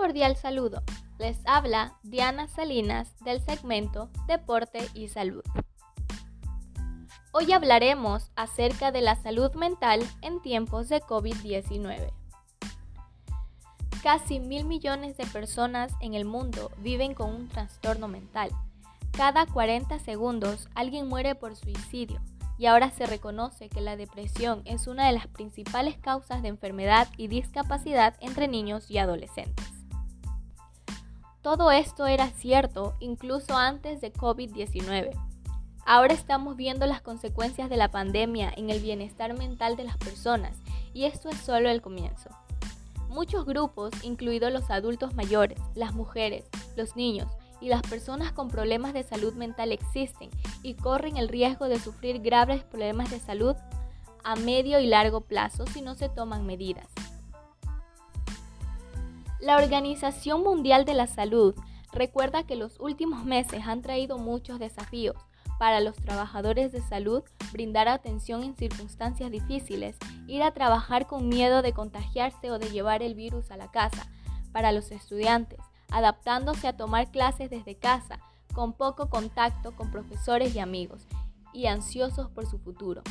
cordial saludo. Les habla Diana Salinas del segmento Deporte y Salud. Hoy hablaremos acerca de la salud mental en tiempos de COVID-19. Casi mil millones de personas en el mundo viven con un trastorno mental. Cada 40 segundos alguien muere por suicidio y ahora se reconoce que la depresión es una de las principales causas de enfermedad y discapacidad entre niños y adolescentes. Todo esto era cierto incluso antes de COVID-19. Ahora estamos viendo las consecuencias de la pandemia en el bienestar mental de las personas y esto es solo el comienzo. Muchos grupos, incluidos los adultos mayores, las mujeres, los niños, y las personas con problemas de salud mental existen y corren el riesgo de sufrir graves problemas de salud a medio y largo plazo si no se toman medidas. La Organización Mundial de la Salud recuerda que los últimos meses han traído muchos desafíos para los trabajadores de salud, brindar atención en circunstancias difíciles, ir a trabajar con miedo de contagiarse o de llevar el virus a la casa, para los estudiantes, adaptándose a tomar clases desde casa, con poco contacto con profesores y amigos, y ansiosos por su futuro.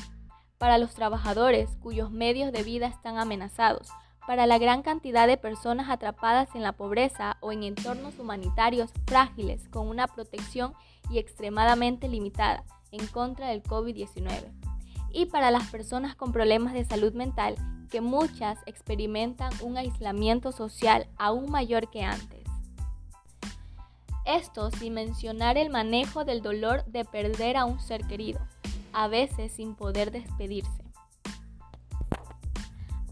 Para los trabajadores cuyos medios de vida están amenazados, para la gran cantidad de personas atrapadas en la pobreza o en entornos humanitarios frágiles con una protección y extremadamente limitada en contra del COVID-19. Y para las personas con problemas de salud mental, que muchas experimentan un aislamiento social aún mayor que antes. Esto sin mencionar el manejo del dolor de perder a un ser querido, a veces sin poder despedirse.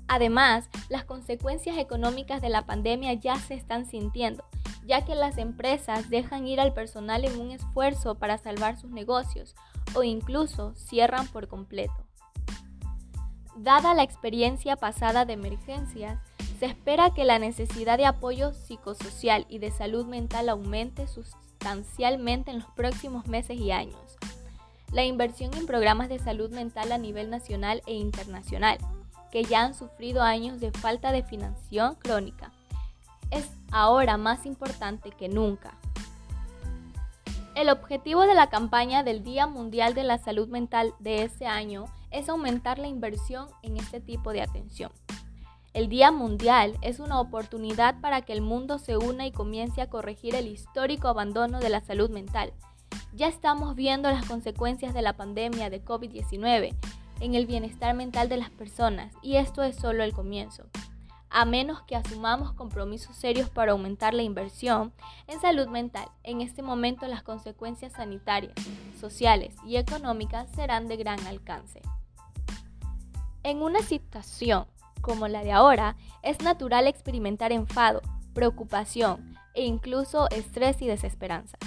Además, las consecuencias económicas de la pandemia ya se están sintiendo, ya que las empresas dejan ir al personal en un esfuerzo para salvar sus negocios o incluso cierran por completo. Dada la experiencia pasada de emergencias, se espera que la necesidad de apoyo psicosocial y de salud mental aumente sustancialmente en los próximos meses y años. La inversión en programas de salud mental a nivel nacional e internacional, que ya han sufrido años de falta de financiación crónica, es ahora más importante que nunca. El objetivo de la campaña del Día Mundial de la Salud Mental de este año es aumentar la inversión en este tipo de atención. El Día Mundial es una oportunidad para que el mundo se una y comience a corregir el histórico abandono de la salud mental. Ya estamos viendo las consecuencias de la pandemia de COVID-19 en el bienestar mental de las personas y esto es solo el comienzo. A menos que asumamos compromisos serios para aumentar la inversión en salud mental, en este momento las consecuencias sanitarias, sociales y económicas serán de gran alcance. En una situación como la de ahora, es natural experimentar enfado, preocupación e incluso estrés y desesperanza.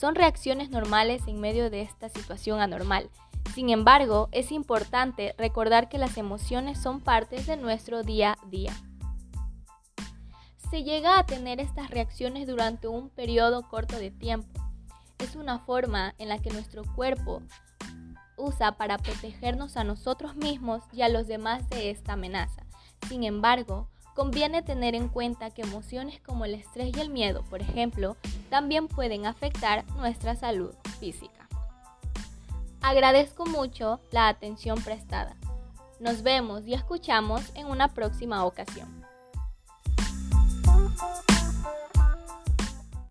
Son reacciones normales en medio de esta situación anormal. Sin embargo, es importante recordar que las emociones son partes de nuestro día a día. Se llega a tener estas reacciones durante un periodo corto de tiempo. Es una forma en la que nuestro cuerpo usa para protegernos a nosotros mismos y a los demás de esta amenaza. Sin embargo, conviene tener en cuenta que emociones como el estrés y el miedo, por ejemplo, también pueden afectar nuestra salud física. Agradezco mucho la atención prestada. Nos vemos y escuchamos en una próxima ocasión.